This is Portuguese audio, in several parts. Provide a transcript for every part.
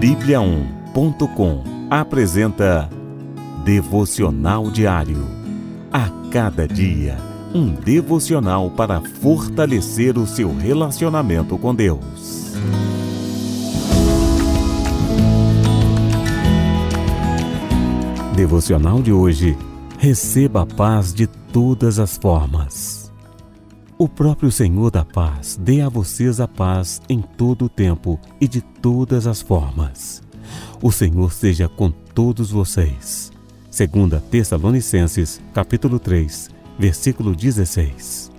Bíblia1.com apresenta Devocional Diário. A cada dia, um devocional para fortalecer o seu relacionamento com Deus. Devocional de hoje. Receba a paz de todas as formas. O próprio Senhor da paz dê a vocês a paz em todo o tempo e de todas as formas. O Senhor seja com todos vocês. Segunda Tessalonicenses, capítulo 3, versículo 16.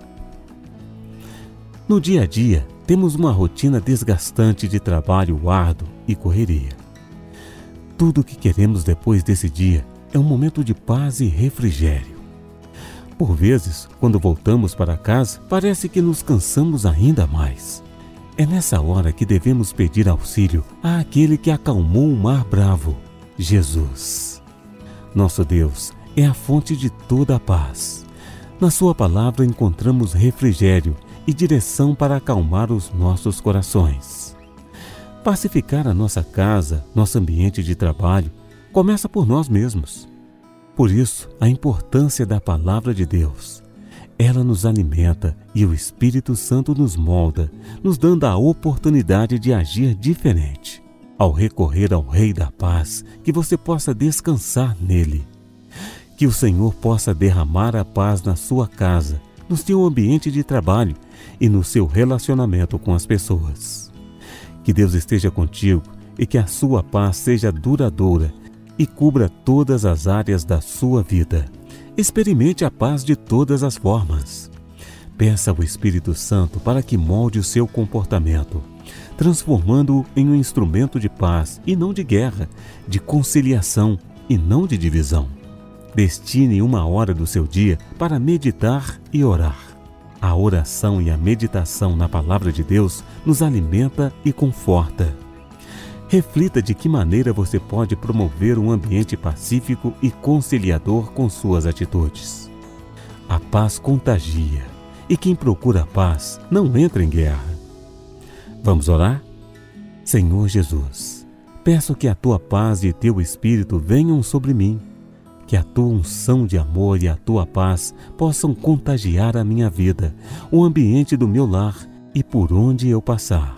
No dia a dia, temos uma rotina desgastante de trabalho árduo e correria. Tudo o que queremos depois desse dia é um momento de paz e refrigério. Por vezes, quando voltamos para casa, parece que nos cansamos ainda mais. É nessa hora que devemos pedir auxílio àquele que acalmou o mar bravo, Jesus. Nosso Deus é a fonte de toda a paz. Na Sua palavra encontramos refrigério e direção para acalmar os nossos corações. Pacificar a nossa casa, nosso ambiente de trabalho, começa por nós mesmos. Por isso, a importância da palavra de Deus. Ela nos alimenta e o Espírito Santo nos molda, nos dando a oportunidade de agir diferente. Ao recorrer ao Rei da Paz, que você possa descansar nele. Que o Senhor possa derramar a paz na sua casa, no seu ambiente de trabalho e no seu relacionamento com as pessoas. Que Deus esteja contigo e que a sua paz seja duradoura e cubra todas as áreas da sua vida. Experimente a paz de todas as formas. Peça ao Espírito Santo para que molde o seu comportamento, transformando-o em um instrumento de paz e não de guerra, de conciliação e não de divisão. Destine uma hora do seu dia para meditar e orar. A oração e a meditação na palavra de Deus nos alimenta e conforta Reflita de que maneira você pode promover um ambiente pacífico e conciliador com suas atitudes. A paz contagia e quem procura a paz não entra em guerra. Vamos orar? Senhor Jesus, peço que a tua paz e teu espírito venham sobre mim, que a tua unção de amor e a tua paz possam contagiar a minha vida, o ambiente do meu lar e por onde eu passar.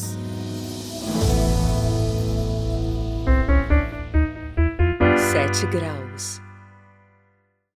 Graus.